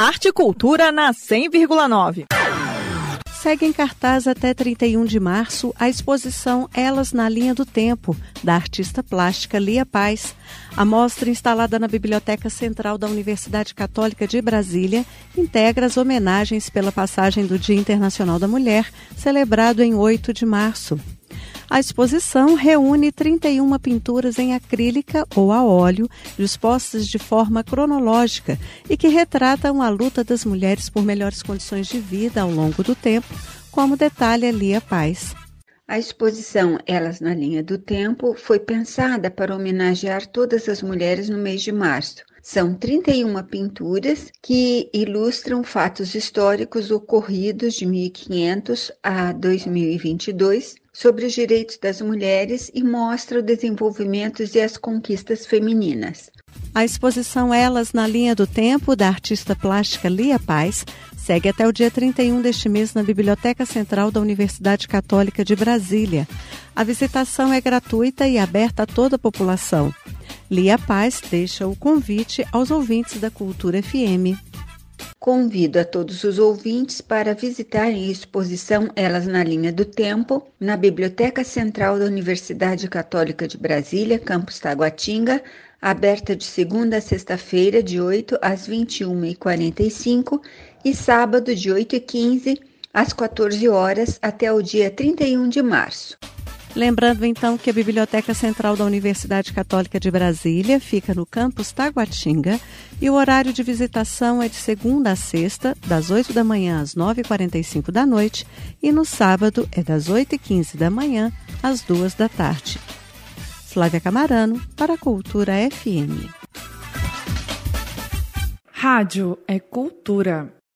Arte e Cultura na 100,9. Segue em cartaz até 31 de março a exposição Elas na Linha do Tempo, da artista plástica Lia Paz. A mostra, instalada na Biblioteca Central da Universidade Católica de Brasília, integra as homenagens pela passagem do Dia Internacional da Mulher, celebrado em 8 de março. A exposição reúne 31 pinturas em acrílica ou a óleo, dispostas de forma cronológica e que retratam a luta das mulheres por melhores condições de vida ao longo do tempo, como detalha Lia Paz. A exposição Elas na Linha do Tempo foi pensada para homenagear todas as mulheres no mês de março. São 31 pinturas que ilustram fatos históricos ocorridos de 1500 a 2022 sobre os direitos das mulheres e mostra o desenvolvimento e as conquistas femininas. A exposição Elas na Linha do Tempo, da artista plástica Lia Paz, segue até o dia 31 deste mês na Biblioteca Central da Universidade Católica de Brasília. A visitação é gratuita e aberta a toda a população. Lia Paz deixa o convite aos ouvintes da Cultura FM. Convido a todos os ouvintes para visitarem a exposição Elas na Linha do Tempo, na Biblioteca Central da Universidade Católica de Brasília, campus Taguatinga, aberta de segunda a sexta-feira, de 8 às 21h45 e sábado, de 8h15 às 14 horas até o dia 31 de março. Lembrando então que a Biblioteca Central da Universidade Católica de Brasília fica no campus Taguatinga e o horário de visitação é de segunda a sexta, das 8 da manhã às 9h45 da noite e no sábado é das 8h15 da manhã às 2 da tarde. Flávia Camarano, para a Cultura FM. Rádio é cultura.